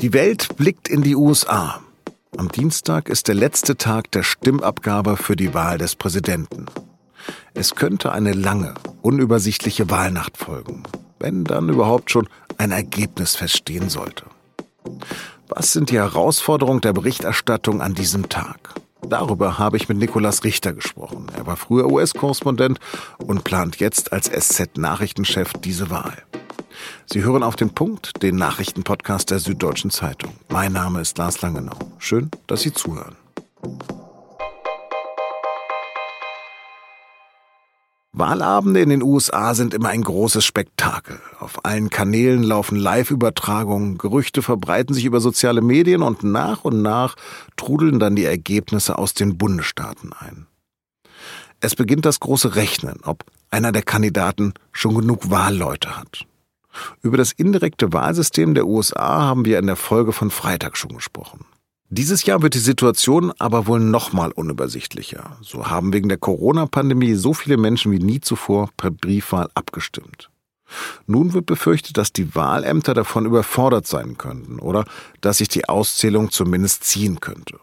Die Welt blickt in die USA. Am Dienstag ist der letzte Tag der Stimmabgabe für die Wahl des Präsidenten. Es könnte eine lange, unübersichtliche Wahlnacht folgen, wenn dann überhaupt schon ein Ergebnis feststehen sollte. Was sind die Herausforderungen der Berichterstattung an diesem Tag? Darüber habe ich mit Nikolaus Richter gesprochen. Er war früher US-Korrespondent und plant jetzt als SZ-Nachrichtenchef diese Wahl. Sie hören auf den Punkt, den Nachrichtenpodcast der Süddeutschen Zeitung. Mein Name ist Lars Langenau. Schön, dass Sie zuhören. Wahlabende in den USA sind immer ein großes Spektakel. Auf allen Kanälen laufen Live-Übertragungen, Gerüchte verbreiten sich über soziale Medien und nach und nach trudeln dann die Ergebnisse aus den Bundesstaaten ein. Es beginnt das große Rechnen, ob einer der Kandidaten schon genug Wahlleute hat. Über das indirekte Wahlsystem der USA haben wir in der Folge von Freitag schon gesprochen. Dieses Jahr wird die Situation aber wohl nochmal unübersichtlicher. So haben wegen der Corona-Pandemie so viele Menschen wie nie zuvor per Briefwahl abgestimmt. Nun wird befürchtet, dass die Wahlämter davon überfordert sein könnten oder dass sich die Auszählung zumindest ziehen könnte.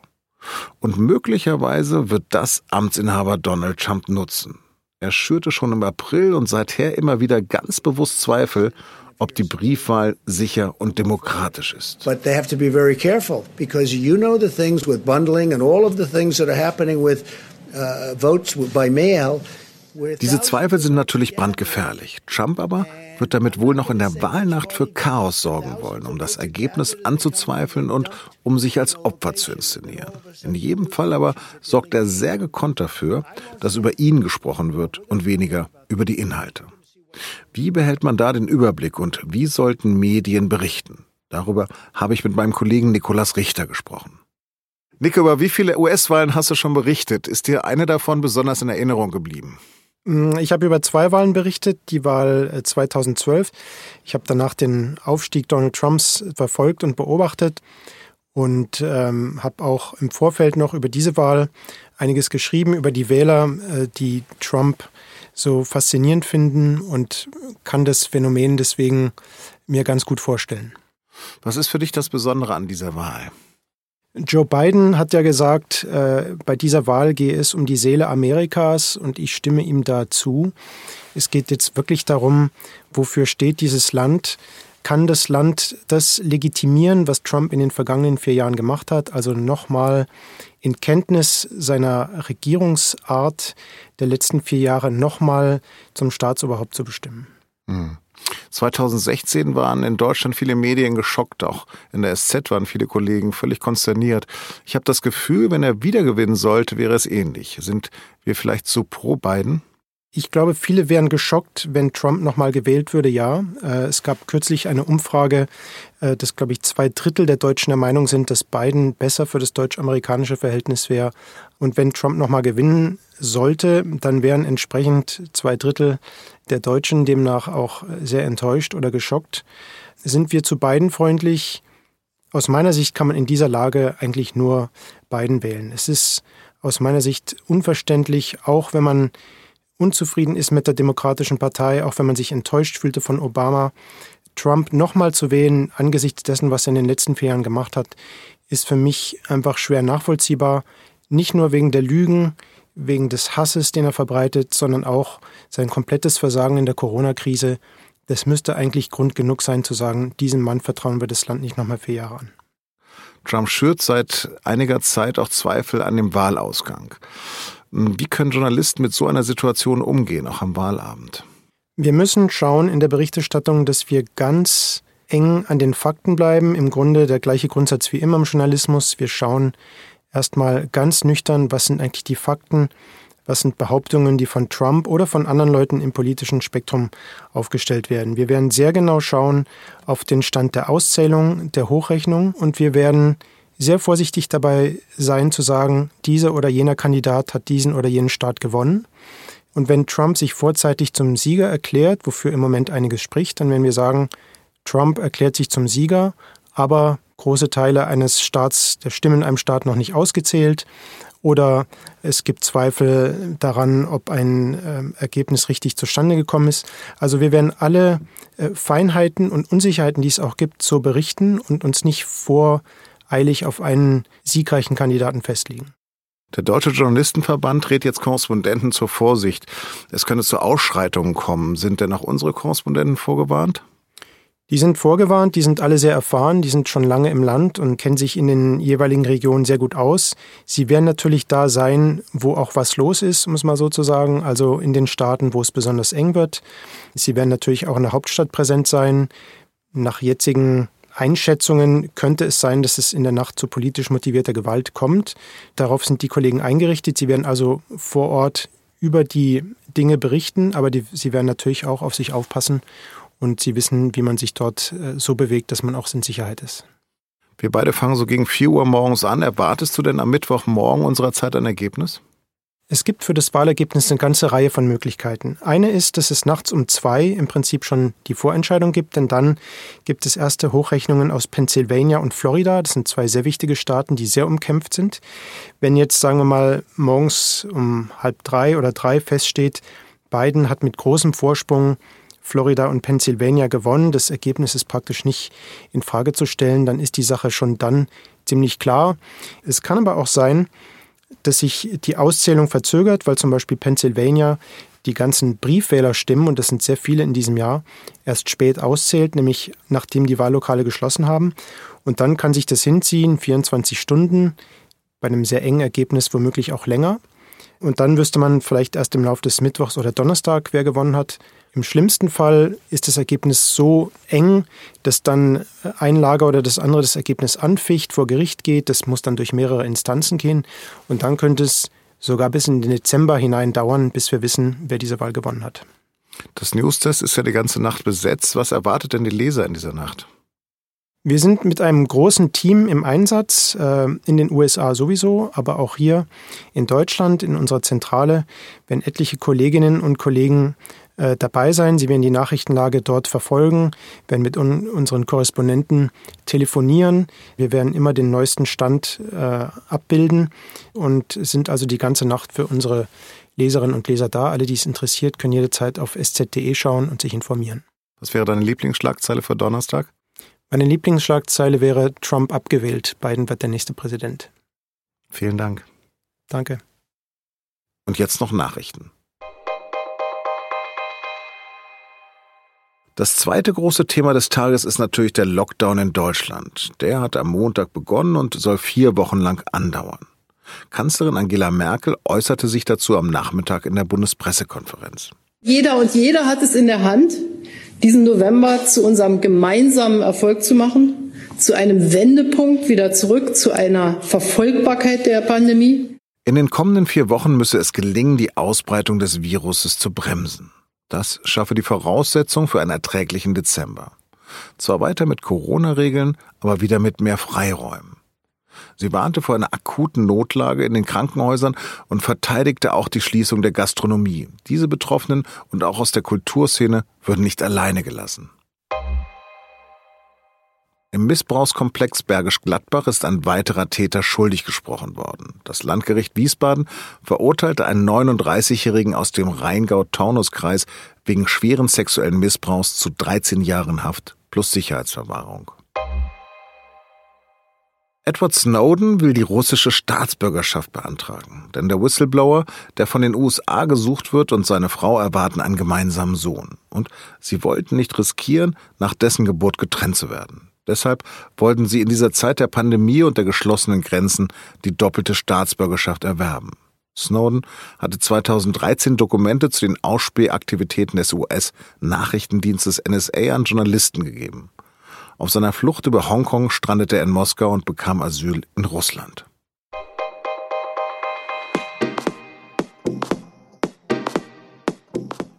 Und möglicherweise wird das Amtsinhaber Donald Trump nutzen. Er schürte schon im April und seither immer wieder ganz bewusst Zweifel, ob die Briefwahl sicher und demokratisch ist. But they have to be very careful because you know the things with bundling and all of the things that are happening with uh, votes by mail. Diese Zweifel sind natürlich brandgefährlich. Trump aber wird damit wohl noch in der Wahlnacht für Chaos sorgen wollen, um das Ergebnis anzuzweifeln und um sich als Opfer zu inszenieren. In jedem Fall aber sorgt er sehr gekonnt dafür, dass über ihn gesprochen wird und weniger über die Inhalte. Wie behält man da den Überblick und wie sollten Medien berichten? Darüber habe ich mit meinem Kollegen Nikolas Richter gesprochen. Nico, über wie viele US-Wahlen hast du schon berichtet? Ist dir eine davon besonders in Erinnerung geblieben? Mm, ich habe über zwei Wahlen berichtet, die Wahl 2012. Äh, ich habe danach den Aufstieg Donald Trumps verfolgt und beobachtet und ähm, habe auch im Vorfeld noch über diese Wahl einiges geschrieben, über die Wähler, äh, die Trump so faszinierend finden und kann das Phänomen deswegen mir ganz gut vorstellen. Was ist für dich das Besondere an dieser Wahl? Joe Biden hat ja gesagt, äh, bei dieser Wahl gehe es um die Seele Amerikas und ich stimme ihm dazu. Es geht jetzt wirklich darum, wofür steht dieses Land? Kann das Land das legitimieren, was Trump in den vergangenen vier Jahren gemacht hat? Also nochmal in Kenntnis seiner Regierungsart der letzten vier Jahre nochmal zum Staatsoberhaupt zu bestimmen. Hm. 2016 waren in Deutschland viele Medien geschockt, auch in der SZ waren viele Kollegen völlig konsterniert. Ich habe das Gefühl, wenn er wiedergewinnen sollte, wäre es ähnlich. Sind wir vielleicht zu pro Biden? Ich glaube, viele wären geschockt, wenn Trump nochmal gewählt würde, ja. Äh, es gab kürzlich eine Umfrage, äh, dass, glaube ich, zwei Drittel der Deutschen der Meinung sind, dass Biden besser für das deutsch-amerikanische Verhältnis wäre. Und wenn Trump nochmal gewinnen sollte, dann wären entsprechend zwei Drittel der Deutschen demnach auch sehr enttäuscht oder geschockt. Sind wir zu Biden freundlich? Aus meiner Sicht kann man in dieser Lage eigentlich nur Biden wählen. Es ist aus meiner Sicht unverständlich, auch wenn man unzufrieden ist mit der Demokratischen Partei, auch wenn man sich enttäuscht fühlte von Obama, Trump nochmal zu wählen angesichts dessen, was er in den letzten vier Jahren gemacht hat, ist für mich einfach schwer nachvollziehbar. Nicht nur wegen der Lügen, wegen des Hasses, den er verbreitet, sondern auch sein komplettes Versagen in der Corona-Krise. Das müsste eigentlich Grund genug sein zu sagen, diesem Mann vertrauen wir das Land nicht nochmal vier Jahre an. Trump schürt seit einiger Zeit auch Zweifel an dem Wahlausgang. Wie können Journalisten mit so einer Situation umgehen, auch am Wahlabend? Wir müssen schauen in der Berichterstattung, dass wir ganz eng an den Fakten bleiben. Im Grunde der gleiche Grundsatz wie immer im Journalismus. Wir schauen erstmal ganz nüchtern, was sind eigentlich die Fakten, was sind Behauptungen, die von Trump oder von anderen Leuten im politischen Spektrum aufgestellt werden. Wir werden sehr genau schauen auf den Stand der Auszählung, der Hochrechnung und wir werden sehr vorsichtig dabei sein zu sagen, dieser oder jener Kandidat hat diesen oder jenen Staat gewonnen. Und wenn Trump sich vorzeitig zum Sieger erklärt, wofür im Moment einiges spricht, dann werden wir sagen, Trump erklärt sich zum Sieger, aber große Teile eines Staats, der Stimmen in einem Staat noch nicht ausgezählt oder es gibt Zweifel daran, ob ein äh, Ergebnis richtig zustande gekommen ist. Also wir werden alle äh, Feinheiten und Unsicherheiten, die es auch gibt, so berichten und uns nicht voreilig auf einen siegreichen Kandidaten festlegen. Der Deutsche Journalistenverband rät jetzt Korrespondenten zur Vorsicht. Es könnte zu Ausschreitungen kommen. Sind denn auch unsere Korrespondenten vorgewarnt? Die sind vorgewarnt, die sind alle sehr erfahren, die sind schon lange im Land und kennen sich in den jeweiligen Regionen sehr gut aus. Sie werden natürlich da sein, wo auch was los ist, um es mal so zu sagen, also in den Staaten, wo es besonders eng wird. Sie werden natürlich auch in der Hauptstadt präsent sein. Nach jetzigen Einschätzungen könnte es sein, dass es in der Nacht zu politisch motivierter Gewalt kommt. Darauf sind die Kollegen eingerichtet. Sie werden also vor Ort über die Dinge berichten, aber die, sie werden natürlich auch auf sich aufpassen und sie wissen, wie man sich dort äh, so bewegt, dass man auch in Sicherheit ist. Wir beide fangen so gegen 4 Uhr morgens an. Erwartest du denn am Mittwochmorgen unserer Zeit ein Ergebnis? Es gibt für das Wahlergebnis eine ganze Reihe von Möglichkeiten. Eine ist, dass es nachts um zwei im Prinzip schon die Vorentscheidung gibt, denn dann gibt es erste Hochrechnungen aus Pennsylvania und Florida. Das sind zwei sehr wichtige Staaten, die sehr umkämpft sind. Wenn jetzt, sagen wir mal, morgens um halb drei oder drei feststeht, Biden hat mit großem Vorsprung Florida und Pennsylvania gewonnen. Das Ergebnis ist praktisch nicht in Frage zu stellen. Dann ist die Sache schon dann ziemlich klar. Es kann aber auch sein, dass sich die Auszählung verzögert, weil zum Beispiel Pennsylvania die ganzen Briefwählerstimmen, und das sind sehr viele in diesem Jahr, erst spät auszählt, nämlich nachdem die Wahllokale geschlossen haben. Und dann kann sich das hinziehen, 24 Stunden, bei einem sehr engen Ergebnis womöglich auch länger. Und dann wüsste man vielleicht erst im Laufe des Mittwochs oder Donnerstag, wer gewonnen hat. Im schlimmsten Fall ist das Ergebnis so eng, dass dann ein Lager oder das andere das Ergebnis anficht, vor Gericht geht. Das muss dann durch mehrere Instanzen gehen. Und dann könnte es sogar bis in den Dezember hinein dauern, bis wir wissen, wer diese Wahl gewonnen hat. Das Newstest ist ja die ganze Nacht besetzt. Was erwartet denn die Leser in dieser Nacht? Wir sind mit einem großen Team im Einsatz, äh, in den USA sowieso, aber auch hier in Deutschland, in unserer Zentrale, wenn etliche Kolleginnen und Kollegen äh, dabei sein. Sie werden die Nachrichtenlage dort verfolgen, werden mit un unseren Korrespondenten telefonieren. Wir werden immer den neuesten Stand äh, abbilden und sind also die ganze Nacht für unsere Leserinnen und Leser da. Alle, die es interessiert, können jederzeit auf sz.de schauen und sich informieren. Was wäre deine Lieblingsschlagzeile für Donnerstag? Meine Lieblingsschlagzeile wäre Trump abgewählt. Biden wird der nächste Präsident. Vielen Dank. Danke. Und jetzt noch Nachrichten. Das zweite große Thema des Tages ist natürlich der Lockdown in Deutschland. Der hat am Montag begonnen und soll vier Wochen lang andauern. Kanzlerin Angela Merkel äußerte sich dazu am Nachmittag in der Bundespressekonferenz. Jeder und jeder hat es in der Hand, diesen November zu unserem gemeinsamen Erfolg zu machen, zu einem Wendepunkt wieder zurück zu einer Verfolgbarkeit der Pandemie. In den kommenden vier Wochen müsse es gelingen, die Ausbreitung des Viruses zu bremsen. Das schaffe die Voraussetzung für einen erträglichen Dezember. Zwar weiter mit Corona-Regeln, aber wieder mit mehr Freiräumen. Sie warnte vor einer akuten Notlage in den Krankenhäusern und verteidigte auch die Schließung der Gastronomie. Diese Betroffenen und auch aus der Kulturszene würden nicht alleine gelassen. Im Missbrauchskomplex Bergisch Gladbach ist ein weiterer Täter schuldig gesprochen worden. Das Landgericht Wiesbaden verurteilte einen 39-Jährigen aus dem Rheingau-Taunus-Kreis wegen schweren sexuellen Missbrauchs zu 13 Jahren Haft plus Sicherheitsverwahrung. Edward Snowden will die russische Staatsbürgerschaft beantragen, denn der Whistleblower, der von den USA gesucht wird und seine Frau erwarten einen gemeinsamen Sohn. Und sie wollten nicht riskieren, nach dessen Geburt getrennt zu werden. Deshalb wollten sie in dieser Zeit der Pandemie und der geschlossenen Grenzen die doppelte Staatsbürgerschaft erwerben. Snowden hatte 2013 Dokumente zu den Ausspähaktivitäten des US-Nachrichtendienstes NSA an Journalisten gegeben. Auf seiner Flucht über Hongkong strandete er in Moskau und bekam Asyl in Russland.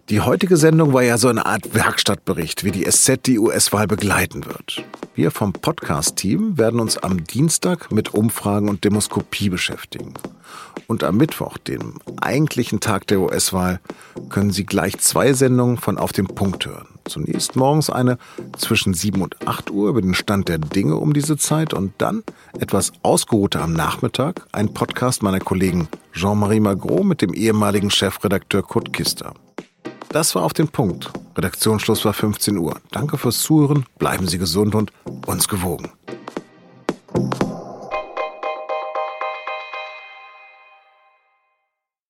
Die heutige Sendung war ja so eine Art Werkstattbericht, wie die SZ die US-Wahl begleiten wird. Wir vom Podcast-Team werden uns am Dienstag mit Umfragen und Demoskopie beschäftigen. Und am Mittwoch, dem eigentlichen Tag der US-Wahl, können Sie gleich zwei Sendungen von Auf dem Punkt hören. Zunächst morgens eine zwischen 7 und 8 Uhr über den Stand der Dinge um diese Zeit und dann etwas ausgeruhter am Nachmittag ein Podcast meiner Kollegen Jean-Marie Magro mit dem ehemaligen Chefredakteur Kurt Kister. Das war auf den Punkt. Redaktionsschluss war 15 Uhr. Danke fürs Zuhören, bleiben Sie gesund und uns gewogen.